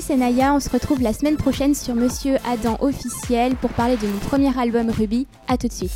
c'est Naya, on se retrouve la semaine prochaine sur Monsieur Adam officiel pour parler de mon premier album Ruby. A tout de suite.